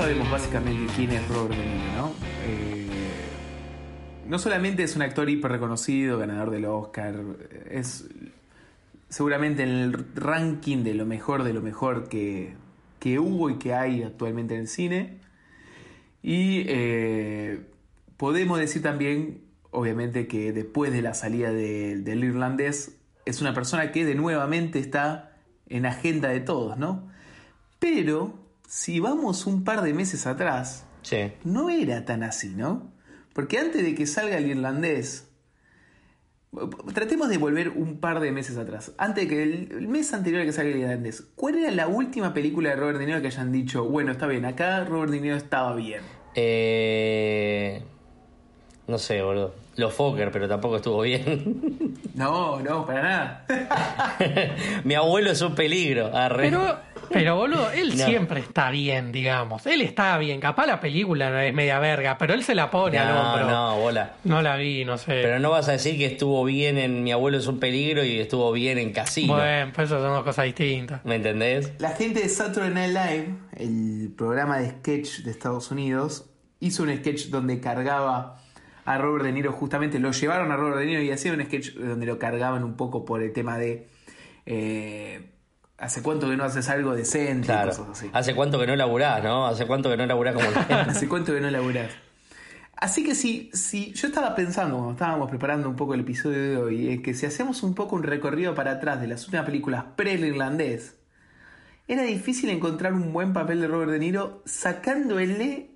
sabemos básicamente quién es Robert De Niro, ¿no? Eh, no solamente es un actor hiper reconocido, ganador del Oscar, es seguramente en el ranking de lo mejor de lo mejor que, que hubo y que hay actualmente en el cine. Y eh, podemos decir también, obviamente, que después de la salida de- del irlandés, es una persona que de nuevamente está en agenda de todos, ¿no? Pero si vamos un par de meses atrás, Sí. no era tan así, ¿no? Porque antes de que salga el irlandés, tratemos de volver un par de meses atrás. Antes de que el, el mes anterior a que salga el irlandés, ¿cuál era la última película de Robert De Niro que hayan dicho, bueno, está bien, acá Robert De Niro estaba bien? Eh, no sé, boludo. Los Fokker, pero tampoco estuvo bien. No, no, para nada. Mi abuelo es un peligro. Arre. Pero, pero boludo, él No. siempre está bien, digamos. Él está bien. Capaz la película no es media verga, pero él se la pone al no, hombro. no, bola. No la vi, no sé. Pero no vas a decir que estuvo bien en Mi abuelo es un peligro y estuvo bien en Casino. bueno, pues eso son dos cosas distintas. ¿Me entendés? La gente de Saturday Night Live, el programa de sketch de Estados Unidos, hizo un sketch donde cargaba a Robert De Niro, justamente lo llevaron a Robert De Niro y hacían un sketch donde lo cargaban un poco por el tema de eh, ¿hace cuánto que no haces algo decente? y Claro. cosas así. ¿Hace cuánto que no laburás, no? ¿Hace cuánto que no laburás como la gente? ¿Hace cuánto que no laburás? Así que si, si yo estaba pensando, cuando estábamos preparando un poco el episodio de hoy, es que si hacemos un poco un recorrido para atrás de las últimas películas pre-irlandés, era difícil encontrar un buen papel de Robert De Niro sacándole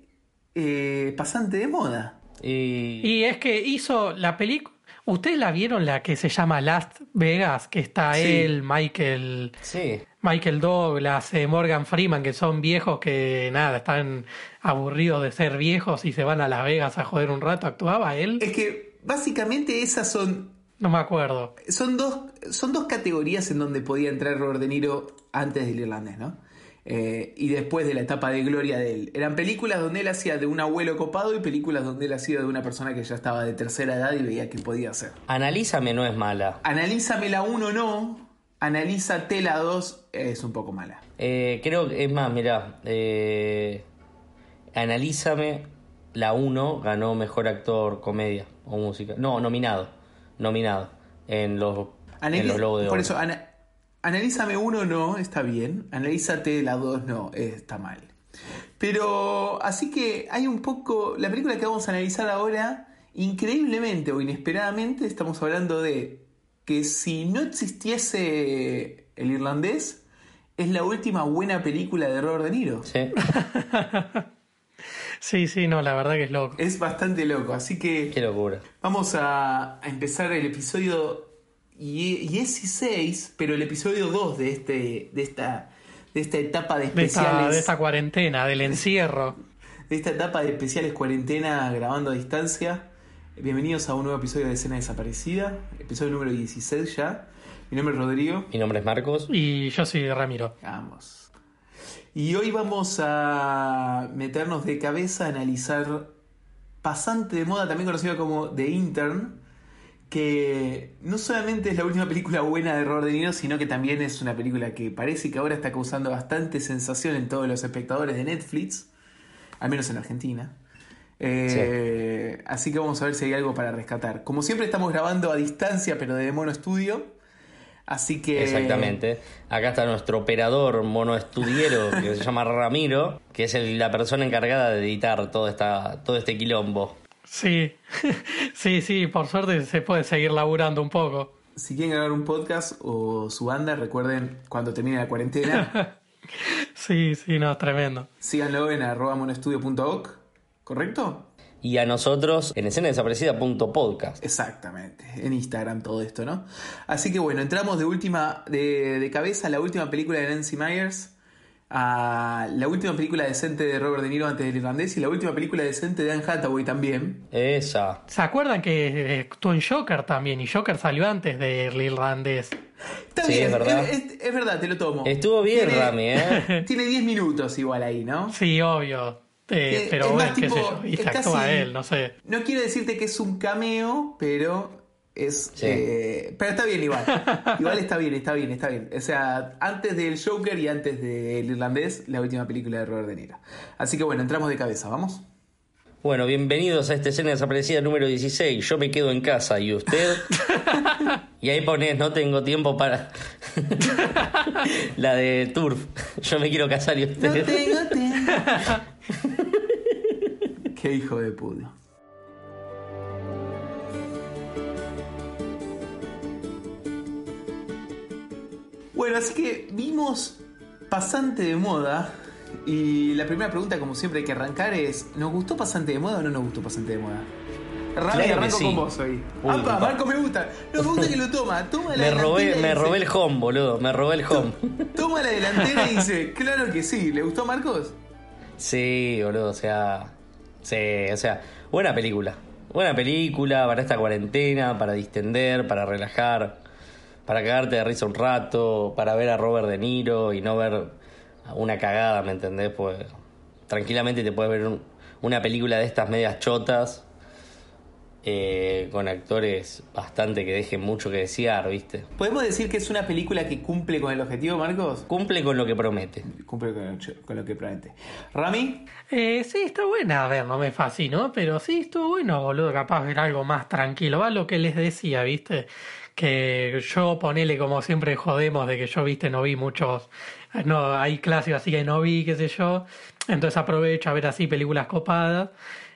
eh, pasante de moda. Y... Y es que hizo la película. ¿Ustedes la vieron la que se llama Last Vegas? Que está Sí. él, Michael. Sí. Michael Douglas, eh, Morgan Freeman, que son viejos que nada, están aburridos de ser viejos y se van a Las Vegas a joder un rato. ¿Actuaba él? Es que básicamente esas son No me acuerdo. son dos, son dos categorías en donde podía entrar Robert De Niro antes del irlandés, ¿no? Eh, y después de la etapa de gloria de él. Eran películas donde él hacía de un abuelo copado y películas donde él hacía de una persona que ya estaba de tercera edad y veía que podía hacer. Analízame no es mala. Analízame la 1 no, analízate la 2 es un poco mala. Eh, creo que es más, mirá. Eh, analízame. La 1 ganó mejor actor comedia o música. No, nominado. Nominado. En los, en Analiz- los Globos de por Oro. eso, ana- analízame 1 no, está bien. Analízate la 2 no, está mal. Pero así que hay un poco. La película que vamos a analizar ahora, increíblemente o inesperadamente, estamos hablando de que si no existiese el irlandés, es la última buena película de Robert De Niro. Sí. Sí, sí, no, la verdad que es loco. Es bastante loco, así que Qué locura. vamos a, a empezar el episodio y- 16, pero el episodio 2 de, este, de, esta, de esta etapa de De esta, especiales. de esta cuarentena, del encierro. de esta etapa de especiales cuarentena grabando a distancia. Bienvenidos a un nuevo episodio de Escena Desaparecida, episodio número 16 ya. Mi nombre es Rodrigo. Mi nombre es Marcos. Y yo soy Ramiro. Vamos. Y hoy vamos a meternos de cabeza a analizar Pasante de Moda, también conocido como The Intern, que no solamente es la última película buena de Robert De Niro, sino que también es una película que parece que ahora está causando bastante sensación en todos los espectadores de Netflix, al menos en Argentina. Eh, Así que vamos a ver si hay algo para rescatar. Como siempre estamos grabando a distancia, pero de Mono Studio. Así que... Exactamente. Acá está nuestro operador monoestudiero que se llama Ramiro, que es el- la persona encargada de editar todo, esta, todo este quilombo. Sí, sí, sí, por suerte se puede seguir laburando un poco. Si quieren grabar un podcast o su banda, recuerden cuando termine la cuarentena, Sí, sí, no, tremendo. síganlo en arroba monostudio.org, ¿correcto? Y a nosotros en escenadesaparecida.podcast. Exactamente, en Instagram todo esto, ¿no? Así que bueno, entramos de última, de, de cabeza a la última película de Nancy Myers, a la última película decente de Robert De Niro antes del irlandés y la última película decente de Anne Hathaway también. Esa. ¿Se acuerdan que eh, actuó en Joker también? Y Joker salió antes del irlandés. Está Sí, bien, es verdad. Es, es- es verdad, te lo tomo. Estuvo bien, Tiene- Rami, ¿eh? Tiene 10 minutos igual ahí, ¿no? Sí, obvio. Eh, pero es bueno, más qué sé tipo, yo. Y se actúa casi- él, no sé. No quiero decirte que es un cameo, pero Es, Sí. eh, pero está bien igual. igual está bien, está bien, está bien. O sea, antes del Joker y antes del Irlandés, la última película de Robert De Niro. Así que bueno, entramos de cabeza, ¿vamos? Bueno, bienvenidos a esta escena desaparecida número 16. Yo me quedo en casa y usted. y ahí pones, no tengo tiempo para. la de Turf. Yo me quiero casar y usted. tengo tiempo. Qué hijo de puta. Bueno, así que vimos Pasante de Moda. Y la primera pregunta, como siempre, hay que arrancar es: ¿nos gustó Pasante de Moda o no nos gustó Pasante de Moda? Rami, Claro arranco sí. con vos hoy. Uy, Apa. Marco me gusta. No, me gusta que lo toma. Toma la Me robé, me dice- robé el home, boludo. Me robé el home. Toma la delantera y dice: Claro que sí. ¿Le gustó Marcos? Sí, boludo, o sea. Sí, o sea, buena película. Buena película para esta cuarentena, para distender, para relajar, para cagarte de risa un rato, para ver a Robert De Niro y no ver una cagada, ¿me entendés? Pues tranquilamente te puedes ver un- una película de estas medias chotas eh, con actores bastante que dejen mucho que desear, ¿viste? ¿Podemos decir que es una película que cumple con el objetivo, Marcos? Cumple con lo que promete. Cumple con lo que promete. ¿Rami? Eh, sí, está buena. A ver, no me fascinó, pero sí estuvo bueno, boludo. Capaz ver algo más tranquilo. Va lo que les decía, ¿viste? Que yo ponele como siempre jodemos de que yo, ¿viste? No vi muchos. No, hay clásicos así que no vi, qué sé yo. Entonces aprovecho a ver así películas copadas.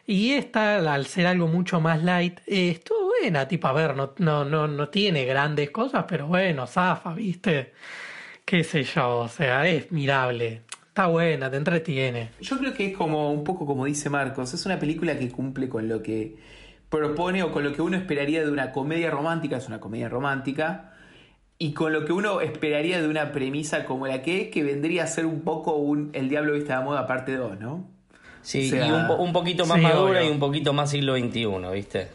Y esta, al ser algo mucho más light, eh, estuvo buena, tipo, a ver, no, no, no, no tiene grandes cosas, pero bueno, zafa, ¿viste? Qué sé yo, o sea, es mirable. Está buena, te entretiene. Yo creo que es como un poco como dice Marcos, es una película que cumple con lo que propone o con lo que uno esperaría de una comedia romántica, es una comedia romántica, y con lo que uno esperaría de una premisa como la que es, que vendría a ser un poco un El Diablo Viste a la Moda parte 2, ¿no? Sí, O sea, y un, po- un poquito más sí, madura obvio. y un poquito más siglo XXI, ¿viste?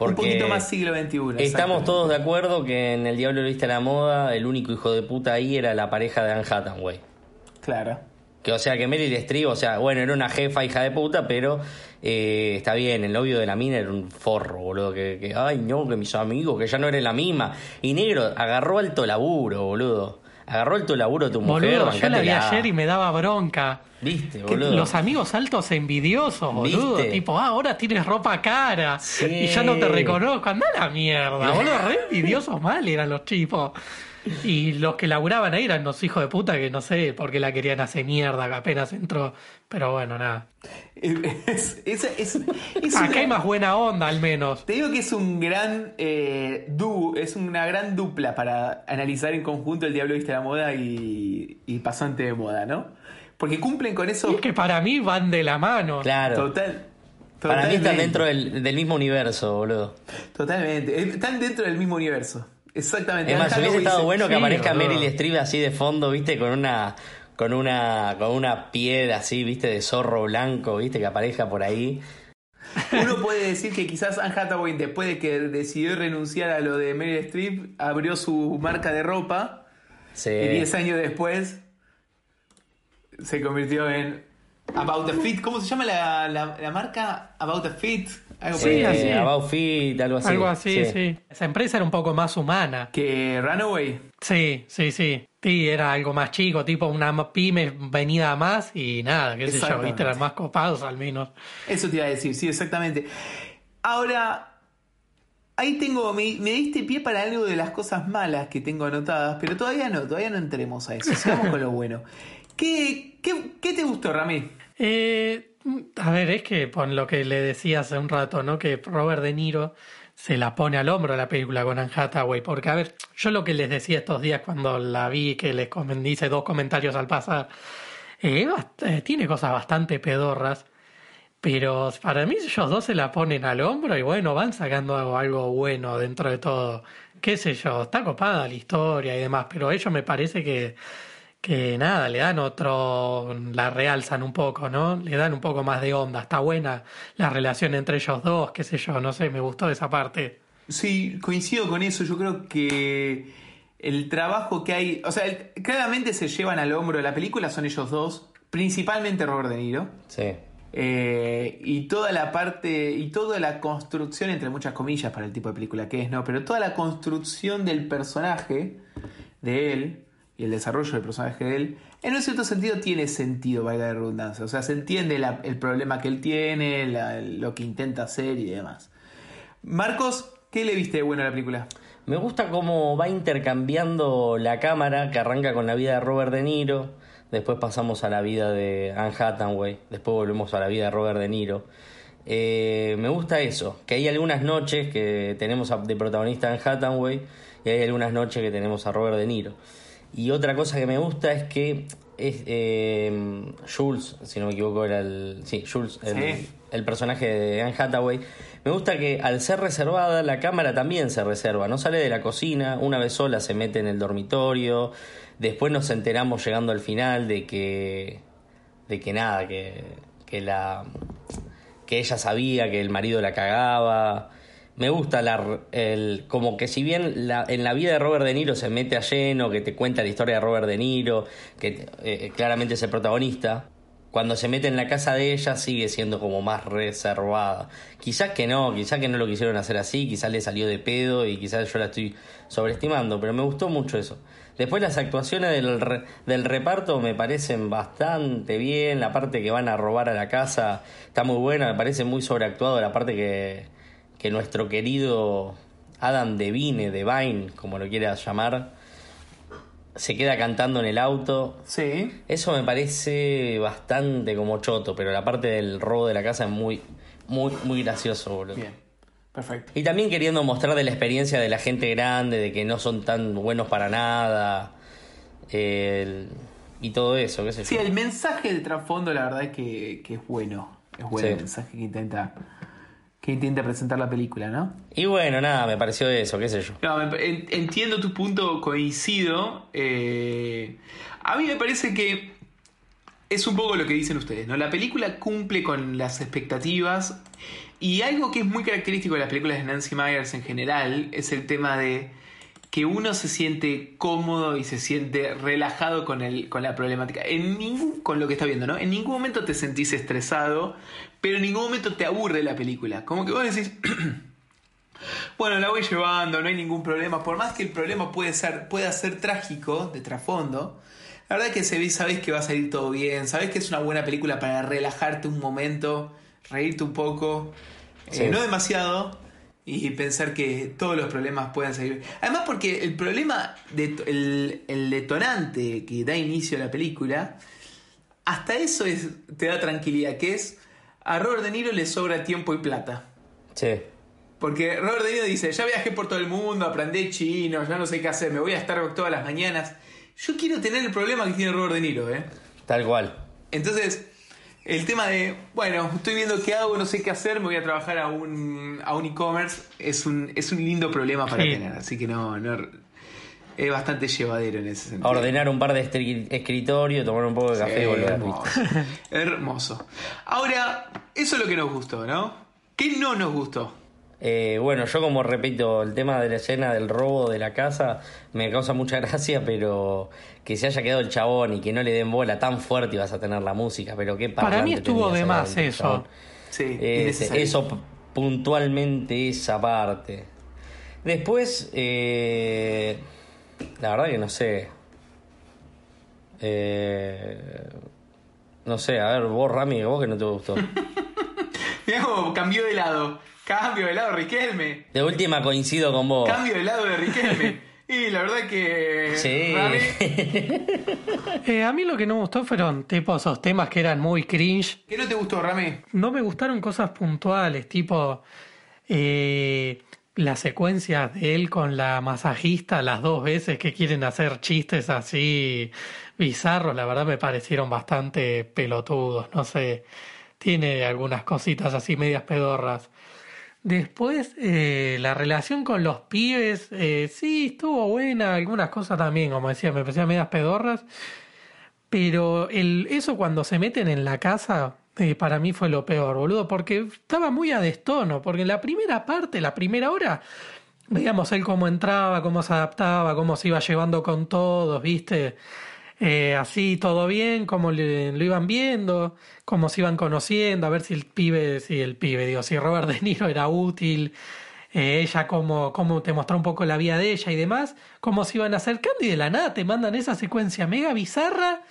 un poquito más siglo XXI. Estamos todos de acuerdo que en El Diablo Viste a la Moda el único hijo de puta ahí era la pareja de Anne Hathaway. Claro. Que o sea que Meryl Streep, o sea, bueno, era una jefa hija de puta, pero eh, está bien, el novio de la mina era un forro, boludo, que, que, ay no, que mis amigos, que ya no eres la misma. Y negro, agarró alto laburo, boludo. Agarró alto laburo tu mujer, Boludo, yo la vi ayer y me daba bronca. Viste, Que boludo. Los amigos altos envidiosos, boludo. ¿Viste? Tipo, ah, ahora tienes ropa cara. Sí. Y ya no te reconozco. Anda a la mierda, boludo. Re envidiosos mal eran los chicos. Y los que laburaban ahí eran los hijos de puta que no sé por qué la querían hacer mierda que apenas entró. Pero bueno, nada. Es, es, es- es Acá una- hay más buena onda al menos. Te digo que es un gran eh, dúo, es una gran dupla para analizar en conjunto el Diablo Viste la Moda y, y Pasante de Moda, ¿no? Porque cumplen con eso Y es que para mí van de la mano. Claro. total. Para mí están dentro del, del mismo universo, boludo. Totalmente. Están dentro del mismo universo. Exactamente. Es más, hubiese estado dice- bueno que sí, aparezca. Meryl Streep así de fondo, viste, con una con una con una piel así, viste, de zorro blanco, viste, que aparezca por ahí. Uno puede decir que quizás Anne Hathaway, después de que decidió renunciar a lo de Meryl Streep, abrió su marca de ropa Sí. y 10 años después se convirtió en About a Fit. ¿Cómo se llama la, la- la marca? About a Fit. Algo Sí, Eh, así. estilo. About Fit, algo así. Algo así, sí. Esa empresa era un poco más humana. Que Runaway. Sí, sí, sí. Sí, era algo más chico, tipo una pyme venida a más y nada, qué sé yo, viste, eran más copados al menos. Eso te iba a decir, sí, exactamente. Ahora, ahí tengo, me, me diste pie para algo de las cosas malas que tengo anotadas, pero todavía no, todavía no entremos a eso. Sigamos con lo bueno. ¿Qué, qué, qué te gustó, Rami? Eh, a ver, es que por lo que le decía hace un rato, ¿no? Que Robert De Niro se la pone al hombro la película con Anne Hathaway, porque a ver, yo lo que les decía estos días cuando la vi, que les hice dos comentarios al pasar, eh, eh, tiene cosas bastante pedorras. Pero para mí ellos dos se la ponen al hombro y bueno, van sacando algo, algo bueno dentro de todo. Qué sé yo, está copada la historia y demás, pero ellos me parece que, que nada, le dan otro, la realzan un poco, ¿no? Le dan un poco más de onda. Está buena la relación entre ellos dos, qué sé yo, no sé, me gustó esa parte. Sí, coincido con eso. Yo creo que el trabajo que hay, o sea, el- claramente se llevan al hombro de la película, son ellos dos, principalmente Robert De Niro. Sí. Eh, y toda la parte y toda la construcción entre muchas comillas para el tipo de película que es no pero toda la construcción del personaje de él y el desarrollo del personaje de él en un cierto sentido tiene sentido valga la redundancia o sea se entiende el problema que él tiene lo que intenta hacer y demás Marcos ¿qué le viste de bueno a la película? Me gusta cómo va intercambiando la cámara que arranca con la vida de Robert De Niro después pasamos a la vida de Anne Hathaway, después volvemos a la vida de Robert De Niro. Eh, me gusta eso, que hay algunas noches que tenemos de protagonista Anne Hathaway y hay algunas noches que tenemos a Robert De Niro. Y otra cosa que me gusta es que es eh, Jules, si no me equivoco, era el. Sí, Jules, el, el, personaje de Anne Hathaway. Me gusta que al ser reservada, la cámara también se reserva. No sale de la cocina, una vez sola se mete en el dormitorio, Después nos enteramos llegando al final de que. de que nada, que, que la. que ella sabía que el marido la cagaba. Me gusta la, el, como que si bien la, en la vida de Robert De Niro se mete a lleno, que te cuenta la historia de Robert De Niro, que eh, claramente es el protagonista, cuando se mete en la casa de ella sigue siendo como más reservada. Quizás que no, quizás que no lo quisieron hacer así, quizás le salió de pedo y quizás yo la estoy sobreestimando, pero me gustó mucho eso. Después las actuaciones del, del reparto me parecen bastante bien, la parte que van a robar a la casa está muy buena, me parece muy sobreactuado la parte que, que nuestro querido Adam Devine, Devine, como lo quieras llamar, se queda cantando en el auto. Sí. Eso me parece bastante como choto, pero la parte del robo de la casa es muy, muy, muy gracioso, boludo. Bien. Perfecto. Y también queriendo mostrar de la experiencia de la gente grande, de que no son tan buenos para nada. y todo eso, qué sé Sí, el mensaje de trasfondo, la verdad es que, es bueno. Es bueno el mensaje que intenta que intenta presentar la película, ¿no? Y bueno, nada, me pareció eso, qué sé yo. entiendo tu punto, coincido. Eh, a mí me parece que es un poco lo que dicen ustedes, ¿no? La película cumple con las expectativas y algo que es muy característico de las películas de Nancy Myers en general es el tema de que uno se siente cómodo y se siente relajado con, el, con la problemática. En ningún, con lo que está viendo, ¿no? En ningún momento te sentís estresado, pero en ningún momento te aburre la película. Como que vos decís, bueno, la voy llevando, no hay ningún problema. Por más que el problema puede ser, pueda ser trágico de trasfondo, la verdad es que sabés que va a salir todo bien, sabés que es una buena película para relajarte un momento reírte un poco, eh, no demasiado, y pensar que todos los problemas pueden salir. Además, porque el problema, de, el, detonante que da inicio a la película, hasta eso es, te da tranquilidad, que es a Robert De Niro le sobra tiempo y plata. Sí. Porque Robert De Niro dice, ya viajé por todo el mundo, aprendí chino, ya no sé qué hacer, me voy a estar todas las mañanas. Yo quiero tener el problema que tiene Robert De Niro, ¿eh? Tal cual. Entonces, el tema de, bueno, estoy viendo qué hago, no sé qué hacer, me voy a trabajar a un, a un e-commerce, es un, es un lindo problema para tener, así que no, no, es bastante llevadero en ese sentido. Ordenar un par de escritorios, tomar un poco de café y volver. Hermoso. hermoso. Ahora, eso es lo que nos gustó, ¿no? ¿Qué no nos gustó? Eh, bueno, yo como repito, el tema de la escena del robo de la casa me causa mucha gracia, pero que se haya quedado el chabón y que no le den bola tan fuerte y vas a tener la música, pero qué Para mí estuvo de más eso. Sí, eso puntualmente esa parte. Después, eh, la verdad que no sé. Eh, no sé, a ver, vos Rami, vos que no te gustó. Mirá cambió de lado. Cambio de lado, Riquelme. De última coincido con vos. Cambio de lado de Riquelme. Y la verdad que. Sí. Eh, a mí lo que no me gustó fueron tipo esos temas que eran muy cringe. ¿Qué no te gustó, Rami? No me gustaron cosas puntuales, tipo. Eh, las secuencias de él con la masajista las dos veces que quieren hacer chistes así bizarros, la verdad me parecieron bastante pelotudos, no sé, tiene algunas cositas así medias pedorras. Después, eh, la relación con los pibes, eh, sí, estuvo buena, algunas cosas también, como decía, me parecían medias pedorras. Pero el, eso cuando se meten en la casa, eh, para mí fue lo peor, boludo, porque estaba muy a destono, porque en la primera parte, la primera hora, veíamos él cómo entraba, cómo se adaptaba, cómo se iba llevando con todos, ¿viste? Eh, así todo bien, cómo le- lo iban viendo, cómo se iban conociendo, a ver si el pibe, si el pibe, digo, si Robert De Niro era útil, eh, ella cómo, cómo te mostró un poco la vida de ella y demás, cómo se iban acercando y de la nada te mandan esa secuencia mega bizarra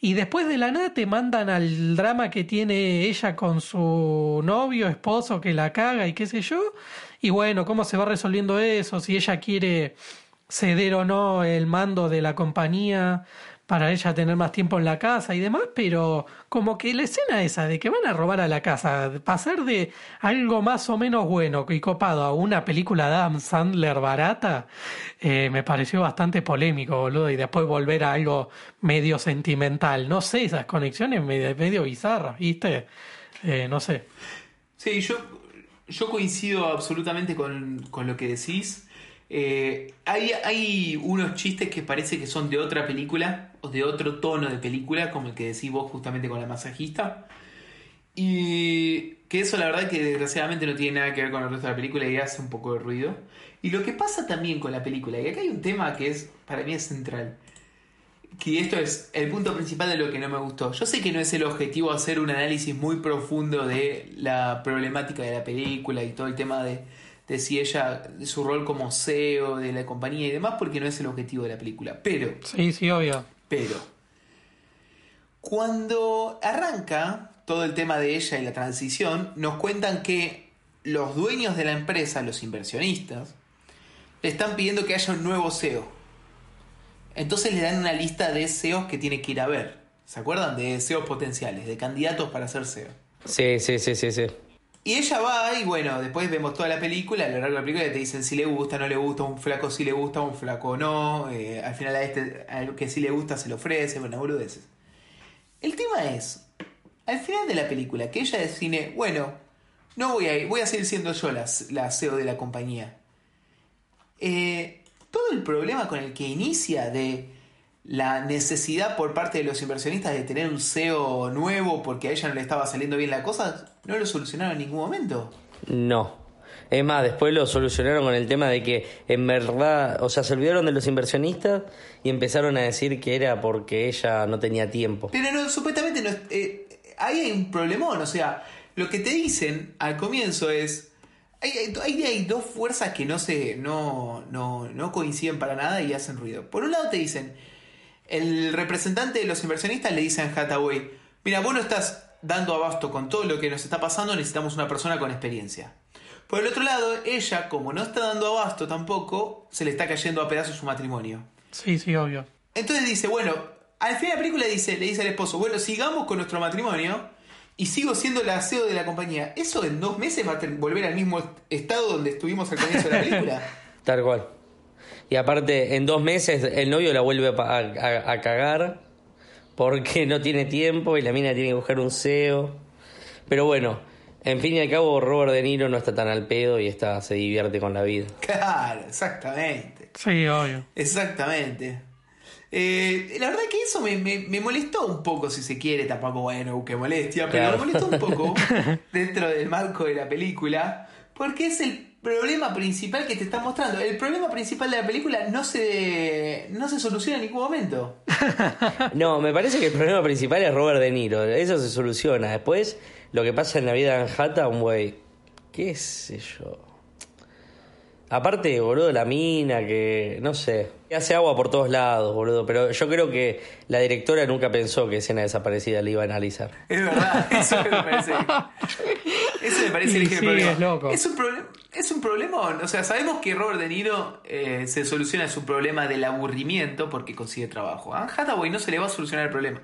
y después de la nada te mandan al drama que tiene ella con su novio, esposo que la caga y qué sé yo. Y bueno, cómo se va resolviendo eso, si ella quiere ceder o no el mando de la compañía para ella tener más tiempo en la casa y demás, pero como que la escena esa de que van a robar a la casa, pasar de algo más o menos bueno y copado a una película de Adam Sandler barata, eh, me pareció bastante polémico, boludo, y después volver a algo medio sentimental. No sé, esas conexiones medio, medio bizarras, ¿viste? Eh, no sé. Sí, yo, yo coincido absolutamente con, con lo que decís. Eh, hay, hay unos chistes que parece que son de otra película de otro tono de película, como el que decís vos justamente con la masajista. Y que eso la verdad que desgraciadamente no tiene nada que ver con el resto de la película y hace un poco de ruido. Y lo que pasa también con la película, y acá hay un tema que es para mí es central, que esto es el punto principal de lo que no me gustó. Yo sé que no es el objetivo hacer un análisis muy profundo de la problemática de la película y todo el tema de, de si ella, de su rol como CEO de la compañía y demás, porque no es el objetivo de la película. Pero, Sí, sí, obvio. Pero, cuando arranca todo el tema de ella y la transición, nos cuentan que los dueños de la empresa, los inversionistas, le están pidiendo que haya un nuevo CEO. Entonces le dan una lista de CEOs que tiene que ir a ver. ¿Se acuerdan? De CEOs potenciales, de candidatos para ser CEO. Sí, sí, sí, sí, sí. Y ella va y bueno, después vemos toda la película, a lo largo de la película te dicen si le gusta, no le gusta, un flaco si le gusta, un flaco no, eh, al final a este al que sí le gusta se le ofrece, bueno, boludeces. El tema es, al final de la película, que ella define, bueno, no voy a ir, voy a seguir siendo yo la, la CEO de la compañía. Eh, todo el problema con el que inicia de la necesidad por parte de los inversionistas de tener un CEO nuevo porque a ella no le estaba saliendo bien la cosa, no lo solucionaron en ningún momento. No. Es más, después lo solucionaron con el tema de que en verdad, o sea, se olvidaron de los inversionistas y empezaron a decir que era porque ella no tenía tiempo. Pero no, supuestamente no, eh, ahí hay un problemón, o sea, lo que te dicen al comienzo es... Hay, hay- hay dos fuerzas que no, se, no, no, no coinciden para nada y hacen ruido. Por un lado te dicen, el representante de los inversionistas le dice a Hathaway, mira, vos no estás dando abasto con todo lo que nos está pasando, necesitamos una persona con experiencia. Por el otro lado, ella, como no está dando abasto tampoco, se le está cayendo a pedazos su matrimonio. Sí, sí, obvio. Entonces dice, bueno, al final de la película dice, le dice al esposo, bueno, sigamos con nuestro matrimonio y sigo siendo la CEO de la compañía. ¿Eso en dos meses va a volver al mismo estado donde estuvimos al comienzo de la película? Tal cual. Y aparte, en dos meses el novio la vuelve a, a- a cagar porque no tiene tiempo y la mina tiene que buscar un CEO. Pero bueno, en fin y al cabo, Robert De Niro no está tan al pedo y está, se divierte con la vida. Claro, exactamente. Sí, obvio. Exactamente. Eh, la verdad que eso me, me- me molestó un poco, si se quiere, tampoco, bueno, qué molestia, pero Claro. me molestó un poco dentro del marco de la película, porque es el problema principal que te está mostrando. El problema principal de la película no se, no se soluciona en ningún momento. No, me parece que el problema principal es Robert De Niro. Eso se soluciona. Después, lo que pasa en la vida de Manhattan, güey. ¿Qué sé yo? Aparte, boludo, la mina que. No sé. Hace agua por todos lados, boludo. Pero yo creo que la directora nunca pensó que escena desaparecida le iba a analizar. Es verdad, eso me parece. Eso me parece el sí, problema. es loco. Es un problema. Es un problema, o sea, sabemos que Robert De Niro eh, se soluciona su problema del aburrimiento porque consigue trabajo. A Anne Hathaway no se le va a solucionar el problema.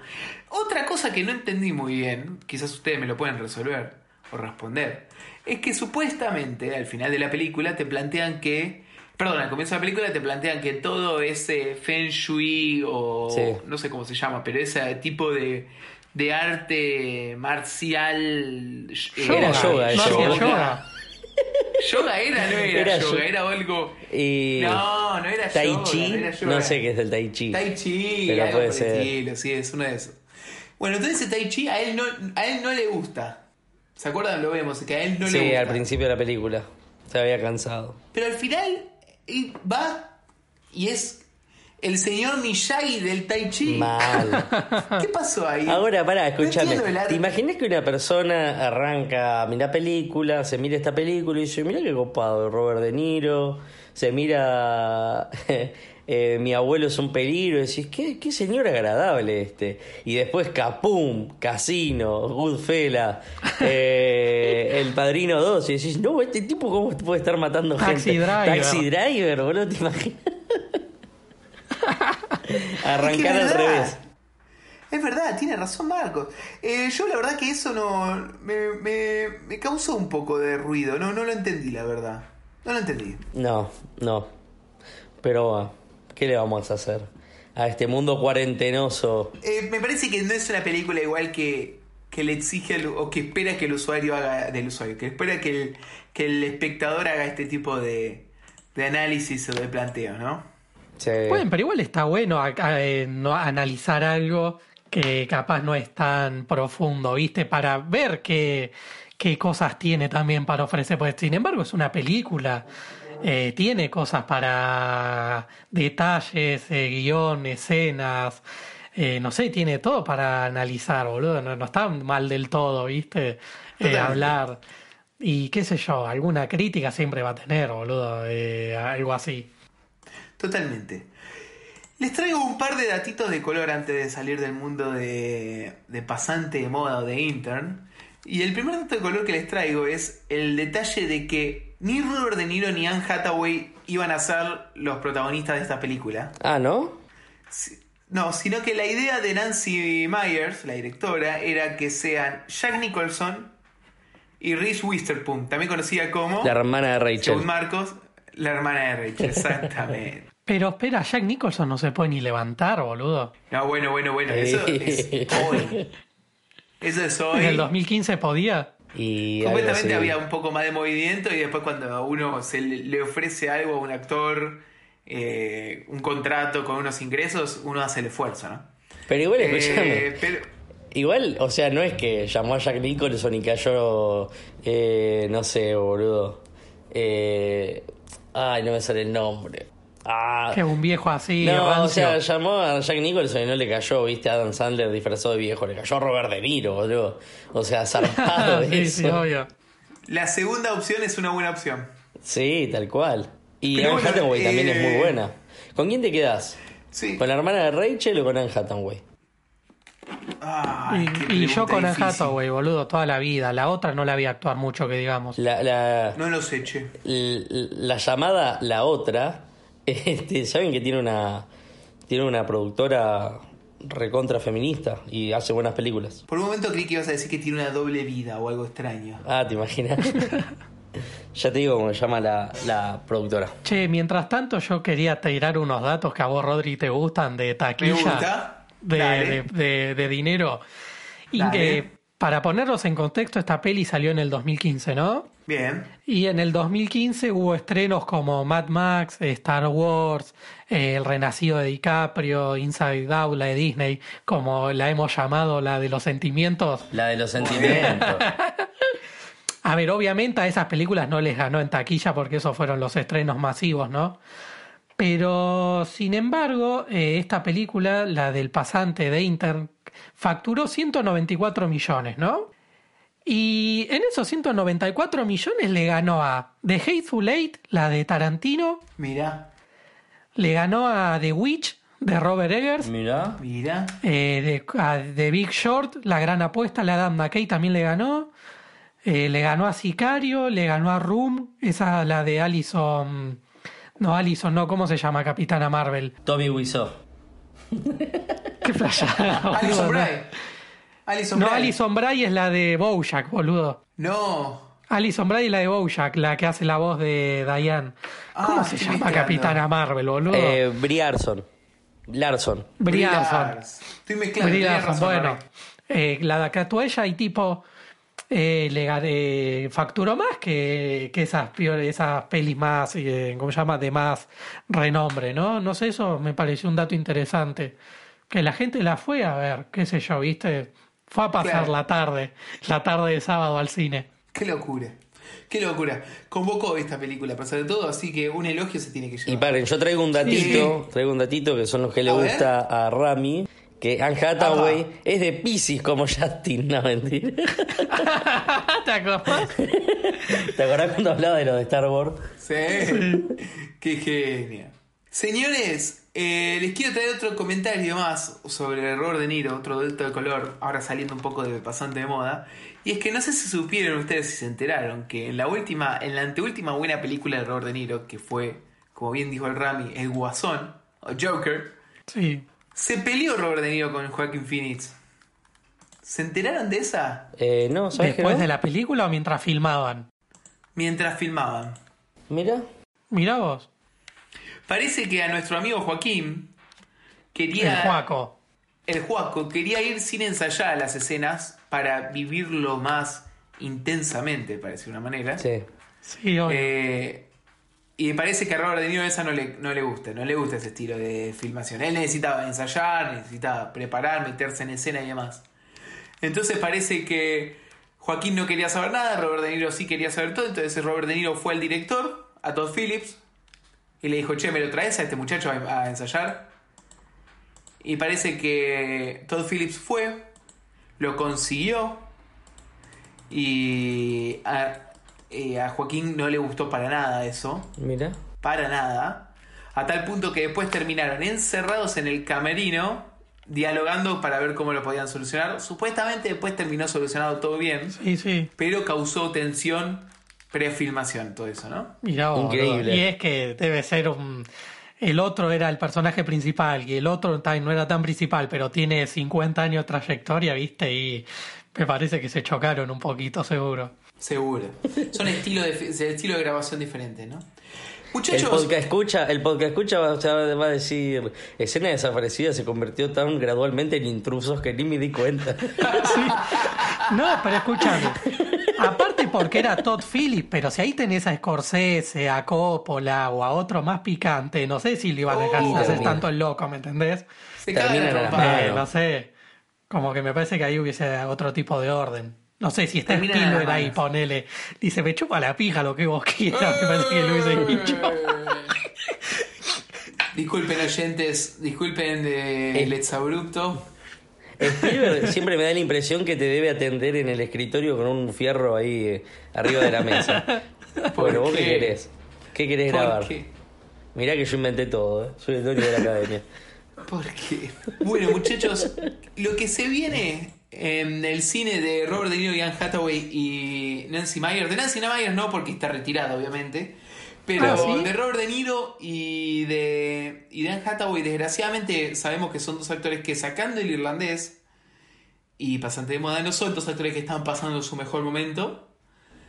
Otra cosa que no entendí muy bien, quizás ustedes me lo pueden resolver o responder, es que supuestamente al final de la película te plantean que, perdón, al comienzo de la película te plantean que todo ese feng shui o Sí. no sé cómo se llama, pero ese tipo de, de arte marcial. Era yoga, boludo. yoga. Yoga era, no era, Era yoga, yo- era algo. Y. No, no era Tai yoga, Chi. no era yoga. No sé qué es el Tai Chi. Tai Chi, Pero algo puede ser. estilo, sí, es uno de esos. Bueno, entonces Tai Chi a él no, a él no le gusta. ¿Se acuerdan? Lo vemos, que a él no le sí, gusta. al principio de la película. Se había cansado. Pero al final va y es el señor Miyagi del Tai Chi. Mal. ¿Qué pasó ahí? Ahora, pará, escúchame. arte. ¿Te imaginas que una persona arranca a mirar película, se mira esta película y dice, mira qué copado, Robert De Niro, se mira... eh, mi abuelo es un peligro, y decís, ¿qué, qué señor agradable este. Y después Capum, Casino, Goodfella, eh, El Padrino 2, y decís, no, este tipo cómo puede estar matando Taxi gente. Driver. Taxi Driver, boludo, ¿te imaginas? Arrancar al revés. Es verdad, tiene razón Marcos. Eh, yo la verdad que eso no me, me, me causó un poco de ruido. No, no lo entendí, la verdad. No lo entendí. No, no. Pero, ah, ¿qué le vamos a hacer? A este mundo cuarentenoso. Eh, me parece que no es una película igual que, que le exige al- o que espera que el usuario haga del usuario, que espera que el, que el espectador haga este tipo de, de análisis o de planteo, ¿no? Sí. Bueno, pero igual está bueno a- a- eh, no, analizar algo que capaz no es tan profundo, ¿viste? Para ver qué, qué cosas tiene también para ofrecer. Pues, sin embargo, es una película. eh, tiene cosas para detalles, eh, guion, escenas. eh, no sé, tiene todo para analizar, boludo. No, no está mal del todo, ¿viste? Hablar. Y qué sé yo, alguna crítica siempre va a tener, boludo. algo así. Totalmente. Les traigo un par de datitos de color antes de salir del mundo de, de pasante de moda o de intern. Y el primer dato de color que les traigo es el detalle de que ni Robert De Niro ni Anne Hathaway iban a ser los protagonistas de esta película. Ah, ¿no? Si- No, sino que la idea de Nancy Myers, la directora, era que sean Jack Nicholson y Reese Witherspoon, también conocida como, La hermana de Rachel. según Marcos, la hermana de Rachel. Exactamente. Pero espera, Jack Nicholson no se puede ni levantar, boludo. No, bueno, bueno, bueno, eso es hoy. Eso es hoy. En el 2015 podía. Y Completamente había un poco más de movimiento y después cuando a uno se le ofrece algo a un actor, eh, un contrato con unos ingresos, uno hace el esfuerzo, ¿no? Pero igual, Eh, escúchame. pero, Igual, o sea, no es que llamó a Jack Nicholson y cayó, eh, no sé, boludo. Eh, ay, no me sale el nombre. Ah, Que un viejo así, no, o sea, llamó a Jack Nicholson y no le cayó, viste, Adam Sandler disfrazado de viejo, le cayó a Robert De Niro, boludo. O sea, zarpado sí, eso. sí, obvio. la segunda opción es una buena opción. Sí, tal cual. Y Pero Anne bueno, Hathaway también es muy eh, buena. ¿Con quién te quedas? Sí. ¿Con la hermana de Rachel o con Anne Hathaway? Ay, Y, y yo con difícil. Hathaway, boludo, toda la vida. La otra no la vi actuar mucho, que digamos. La, la, No lo sé, che. l- la llamada La Otra, este, saben que tiene una, tiene una productora recontra feminista y hace buenas películas. Por un momento creí que ibas a decir que tiene una doble vida o algo extraño. Ah, ¿te imaginas? ya te digo cómo se llama la, la productora. Che, mientras tanto yo quería tirar unos datos que a vos, Rodri, te gustan de taquilla. Me gusta. De, de, de- de dinero. Y que, para ponerlos en contexto, esta peli salió en el 2015, ¿no? Bien. Y en el 2015 hubo estrenos como Mad Max, eh, Star Wars, eh, El Renacido de DiCaprio, Inside Out, la de Disney, como la hemos llamado, la de los sentimientos. La de los sentimientos. A ver, obviamente a esas películas no les ganó en taquilla porque esos fueron los estrenos masivos, ¿no? Pero, sin embargo, eh, esta película, la del pasante de Intern, facturó 194 millones, ¿no? Y en esos 194 millones le ganó a The Hateful Eight, la de Tarantino, Mira, le ganó a The Witch, de Robert Eggers, Mira. mira. eh, de, a The Big Short, La Gran Apuesta, la Adam McKay también le ganó. Eh, le ganó a Sicario, le ganó a Room, esa la de Allison. No, Allison, no, ¿cómo se llama? Capitana Marvel. Tommy Wiseau. Qué flashada, Alison no. Bray. Alison No, Bray. Alison Bray es la de Bojack, boludo. No. Alison Bray es la de Bojack, la que hace la voz de Diane. ¿Cómo Ah, se estoy llama mezclando. Capitana Marvel, boludo? Eh, Brie Larson. Lars. Estoy mezclando. Razón, bueno. Eh, la de acá ella y tipo eh, le eh, facturó más que, que esas, esas pelis más, eh, ¿cómo se llama? De más renombre, ¿no? No sé, eso me pareció un dato interesante. Que la gente la fue a ver, qué sé yo, ¿viste? Fue a pasar Claro. la tarde, la tarde de sábado al cine. Qué locura. Qué locura. Convocó esta película, a pesar de todo, así que un elogio se tiene que llevar. Y paren, yo traigo un datito, traigo un datito que son los que le A ver. gusta a Rami, que Anne Hathaway es de Pisces como Justin, no mentira. ¿Te acordás? ¿Te acordás cuando hablaba de lo de Star Wars? Sí. Qué genia. Señores, eh, les quiero traer otro comentario más sobre el error de Niro, otro delta de color, ahora saliendo un poco de pasante de moda. Y es que no sé si supieron ustedes, si se enteraron, que en la última, en la anteúltima buena película de error de Niro, que fue, como bien dijo el Rami, El Guasón, o Joker, Sí. Se peleó Robert De Niro con Joaquin Phoenix. ¿Se enteraron de esa? Eh, no, ¿sabes ¿Después no? de la película o mientras filmaban? Mientras filmaban. Mira, Mirá vos, Parece que a nuestro amigo Joaquín quería... el Juaco. El Juaco quería ir sin ensayar las escenas para vivirlo más intensamente, parece una manera. sí. Sí, obvio. Eh, y parece que a Robert De Niro esa no le, no le gusta, no le gusta ese estilo de filmación. Él necesitaba ensayar, necesitaba preparar, meterse en escena y demás. Entonces parece que Joaquín no quería saber nada, Robert De Niro sí quería saber todo, entonces Robert De Niro fue al director, a Todd Phillips, y le dijo, che, ¿me lo traes a este muchacho a, ensayar? Y parece que Todd Phillips fue, lo consiguió, y eh, a Joaquín no le gustó para nada eso, Mira. para nada, a tal punto que después terminaron encerrados en el camerino, dialogando para ver cómo lo podían solucionar. Supuestamente después terminó solucionado todo bien, Sí, sí. pero causó tensión prefilmación todo eso, ¿no? Mirá Increíble. Y es que debe ser un... El otro era el personaje principal y el otro no era tan principal, pero tiene 50 años de trayectoria, ¿viste? Y me parece que se chocaron un poquito, seguro. Seguro. Son estilo de, estilo de grabación diferentes, ¿no? El Muchachos, podcast escucha, el podcast escucha va, a decir, escena desaparecida se convirtió tan gradualmente en intrusos que ni me di cuenta. Sí. No, pero escúchame. Aparte porque era Todd Phillips, pero si ahí tenés a Scorsese, a Coppola o a otro más picante, no sé si le iban a dejar Oh. hacer tanto el loco, ¿me entendés? se cagan terminan a a la. Eh, no sé. Como que me parece que ahí hubiese otro tipo de orden. No sé si está las Spielberg ahí, ponele. Dice, me chupa la pija lo que vos quieras. Me parece que lo hubiese dicho. Disculpen oyentes, disculpen de Eh. Let's Abrupto. Spielberg siempre me da la impresión que te debe atender en el escritorio con un fierro ahí eh, arriba de la mesa. ¿Por Bueno, ¿vos qué querés? ¿Qué querés grabar? ¿Por qué? Mirá que yo inventé todo, ¿eh? soy el dueño de la academia. ¿Por qué? Bueno, muchachos, lo que se viene en el cine de Robert De Niro y Anne Hathaway y Nancy Myers, de Nancy Myers no porque está retirada, obviamente, pero Ah, ¿sí? de Robert De Niro y de, y de Anne Hathaway, desgraciadamente sabemos que son dos actores que sacando el irlandés y pasante de moda no son dos actores que están pasando su mejor momento.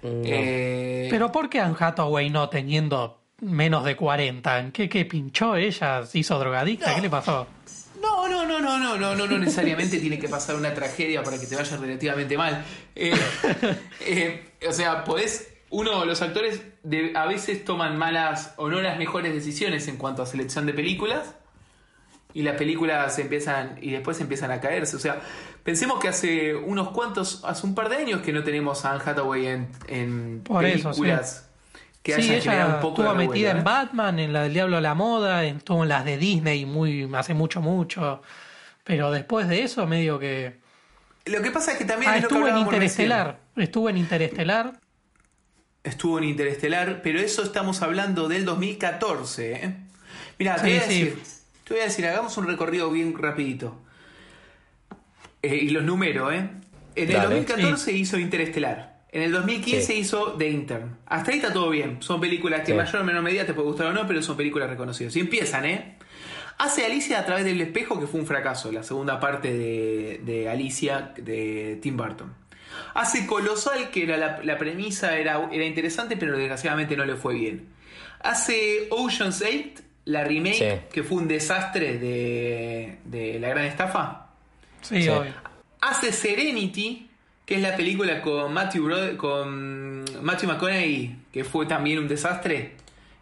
No. Eh, Pero ¿por qué Anne Hathaway no teniendo menos de 40? ¿En qué, qué pinchó ella? ¿Se hizo drogadicta? No. ¿Qué le pasó? No, no, no, no, no, no, no, no necesariamente tiene que pasar una tragedia para que te vaya relativamente mal. Eh, eh, o sea, podés. Uno, los actores de- a veces toman malas o no las mejores decisiones en cuanto a selección de películas. Y las películas empiezan. y después empiezan a caerse. O sea, pensemos que hace unos cuantos. hace un par de años que no tenemos a Anne Hathaway en, en Por eso, películas que sí, ella un poco estuvo de metida en ¿eh? Batman, en la del Diablo a la Moda, en- estuvo en las de Disney muy hace mucho, mucho. Pero después de eso, medio que. Lo que pasa es que también Ah, es lo que estuvo en. Interestelar. Estuvo en Interestelar. Estuvo en Interestelar, pero eso estamos hablando del 2014. ¿eh? Mira, te, voy a sí. decir, te voy a decir, hagamos un recorrido bien rapidito. Eh, y los números, ¿eh? En el Dale. 2014 hizo Interestelar. En el 2015 Sí. hizo The Intern. Hasta ahí está todo bien. Son películas que Sí. en mayor o menor medida te puede gustar o no, pero son películas reconocidas. Y empiezan, ¿eh? Hace Alicia a través del espejo, que fue un fracaso, la segunda parte de, de Alicia de Tim Burton. Hace Colosal, que era la, la premisa era, era interesante, pero desgraciadamente no le fue bien. Hace Ocean's 8, la remake, Sí. que fue un desastre de, de La Gran Estafa. Sí, Sí. obvio. Hace Serenity, que es la película con Matthew, Bro- con Matthew McConaughey, que fue también un desastre.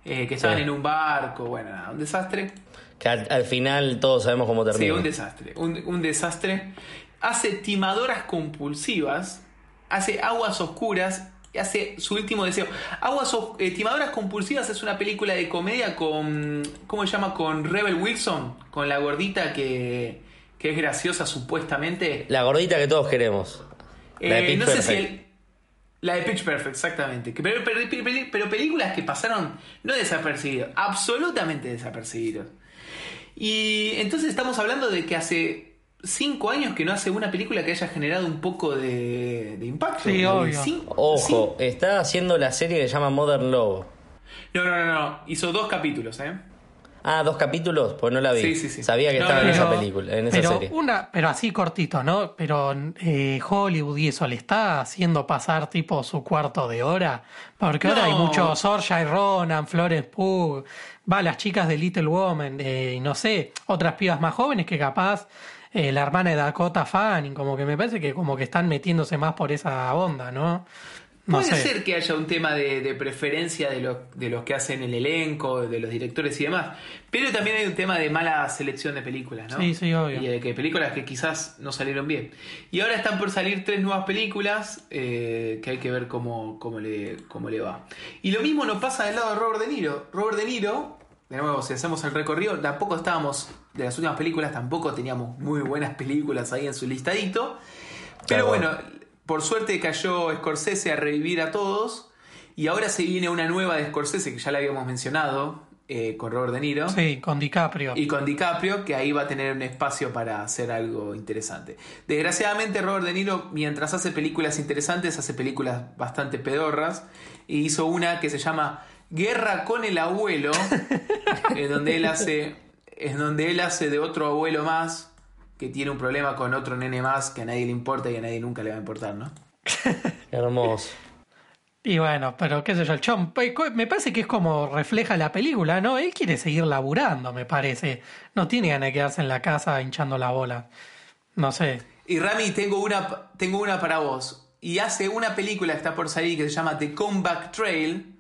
eh, que estaban Sí. en un barco, bueno, nada, un desastre. Que al, al final todos sabemos cómo Sí, termina. un desastre. Un, un desastre. Hace timadoras compulsivas. Hace aguas oscuras. hace su último deseo. Aguas eh, Timadoras Compulsivas es una película de comedia con. ¿Cómo se llama? Con Rebel Wilson, con la gordita que, que es graciosa supuestamente. La gordita que todos queremos. La de Eh, Pitch no sé si Perfect. el- la de Pitch Perfect, exactamente. Que- Pero, pero- pero- pero películas que pasaron no desapercibidas, absolutamente desapercibidas. Y entonces estamos hablando de que hace cinco años que no hace una película que haya generado un poco de, de impacto. Sí, obvio. Ojo, está haciendo la serie que se llama Modern Love. No, no, no, no. Hizo dos capítulos, ¿eh? Ah, dos capítulos, pues no la vi. Sí, sí, sí. Sabía que No, estaba no, en esa película, en esa pero serie. Una, pero así cortito, ¿no? Pero eh, Hollywood y eso le está haciendo pasar tipo su cuarto de hora. Porque ahora hay muchos Saoirse Ronan, Florence Pugh, va las chicas de Little Woman, eh, y no sé, otras pibas más jóvenes que capaz eh, la hermana de Dakota Fanning, como que me parece que como que están metiéndose más por esa onda, ¿no? No Puede sé. ser que haya un tema de, de preferencia de los, de los que hacen el elenco, de los directores y demás. Pero también hay un tema de mala selección de películas, ¿no? Sí, sí, obvio. Y de que películas que quizás no salieron bien. Y ahora están por salir tres nuevas películas eh, que hay que ver cómo, cómo, le, cómo le va. Y lo mismo nos pasa del lado de Robert De Niro. Robert De Niro, de nuevo, si hacemos el recorrido, tampoco estábamos, de las últimas películas, tampoco teníamos muy buenas películas ahí en su listadito. Pero Claro. bueno, por suerte cayó Scorsese a revivir a todos. Y ahora se viene una nueva de Scorsese, que ya la habíamos mencionado, eh, con Robert De Niro. Sí, con DiCaprio. Y con DiCaprio, que ahí va a tener un espacio para hacer algo interesante. Desgraciadamente, Robert De Niro, mientras hace películas interesantes, hace películas bastante pedorras. Y hizo una que se llama Guerra con el abuelo, en donde él hace. En donde él hace de otro abuelo más que tiene un problema con otro nene más que a nadie le importa y a nadie nunca le va a importar, ¿no? Hermoso. Y bueno, pero qué sé yo, el chon, me parece que es como refleja la película, ¿no? Él quiere seguir laburando, me parece. No tiene ganas de quedarse en la casa hinchando la bola. No sé. Y Rami, tengo una, tengo una para vos. Y hace una película que está por salir que se llama The Comeback Trail,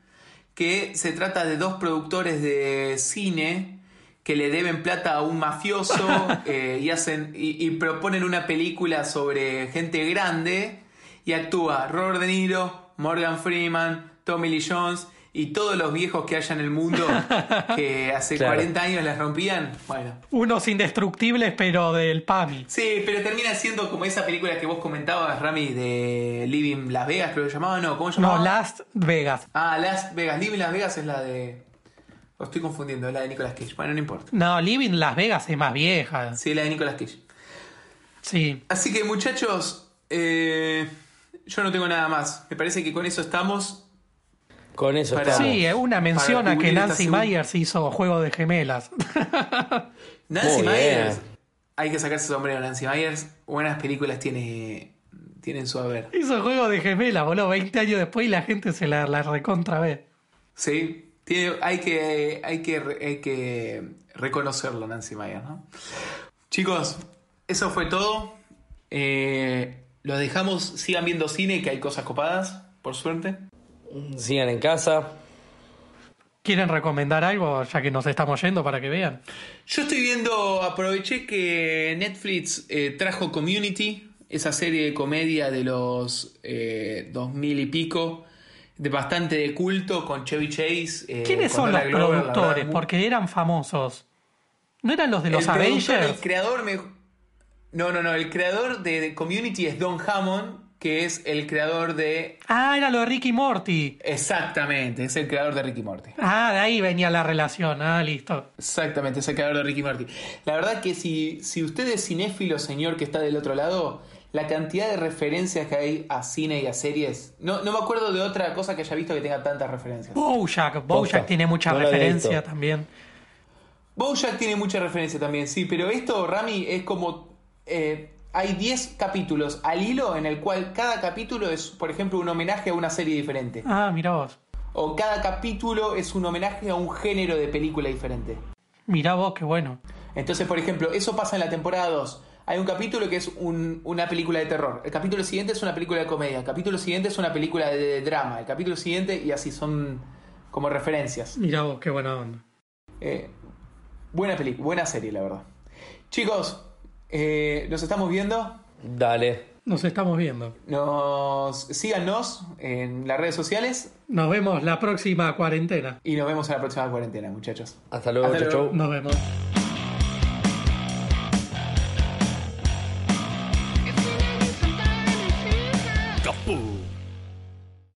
que se trata de dos productores de cine que le deben plata a un mafioso eh, y hacen y, y proponen una película sobre gente grande y actúa Robert De Niro, Morgan Freeman, Tommy Lee Jones y todos los viejos que haya en el mundo que hace Claro. 40 años las rompían. Bueno, Unos indestructibles, pero del PAMI. Sí, pero termina siendo como esa película que vos comentabas, Rami, de Living Las Vegas, creo que llamaba, ¿no? ¿Cómo llamaba? No, Last Vegas. Ah, Las Vegas. Living Las Vegas es la de... Lo estoy confundiendo, es la de Nicolas Cage. Bueno, no importa. No, Living Las Vegas es más vieja. Sí, la de Nicolas Cage. Sí. Así que, muchachos, eh, yo no tengo nada más. Me parece que con eso estamos. Con eso Para- estamos. Sí, una mención a que Nancy Myers hizo Juego de Gemelas. Nancy Muy Myers. bien. Hay que sacarse su sombrero, Nancy Myers. Buenas películas tiene, tienen su haber. hizo Juego de Gemelas, boludo. 20 años después y la gente se la, la recontra ve. Sí, tiene, hay, que, hay, que, hay que reconocerlo, Nancy Myers, ¿no? Chicos, eso fue todo. Eh, los dejamos, sigan viendo cine, que hay cosas copadas, por suerte. Sigan en casa. ¿Quieren recomendar algo ya que nos estamos yendo para que vean? Yo estoy viendo, aproveché que Netflix eh, trajo Community, esa serie de comedia de los eh, 2000 y pico, de bastante de culto, con Chevy Chase. eh, ¿Quiénes son los Glover, productores? verdad, Porque eran famosos. ¿No eran los de los el Avengers? El creador me... No, no, no. El creador de, de Community es Don Hammond, que es el creador de... Ah, era lo de Ricky Morty. Exactamente, es el creador de Ricky Morty. Ah, de ahí venía la relación. Ah, listo. Exactamente, es el creador de Ricky Morty. La verdad que si, si usted es cinéfilo, señor que está del otro lado, la cantidad de referencias que hay a cine y a series... No, no me acuerdo de otra cosa que haya visto que tenga tantas referencias. Bojack. Bojack tiene mucha No referencia también. Bojack tiene mucha referencia también, sí, pero esto, Rami, es como... eh, hay 10 capítulos al hilo en el cual cada capítulo es, por ejemplo, un homenaje a una serie diferente. Ah, mira vos. O cada capítulo es un homenaje a un género de película diferente. Mirá vos, qué bueno. Entonces, por ejemplo, eso pasa en la temporada 2. Hay un capítulo que es un- una película de terror. El capítulo siguiente es una película de comedia. El capítulo siguiente es una película de, de drama. El capítulo siguiente, y así son como referencias. Mirá vos, qué buena onda. Eh, buena película, buena serie, la verdad. Chicos, eh, nos estamos viendo. Dale. Nos estamos viendo. Nos síganos en las redes sociales Nos vemos la próxima cuarentena. y nos vemos en la próxima cuarentena, muchachos. Hasta luego, Hasta chau, luego. chau. Nos vemos.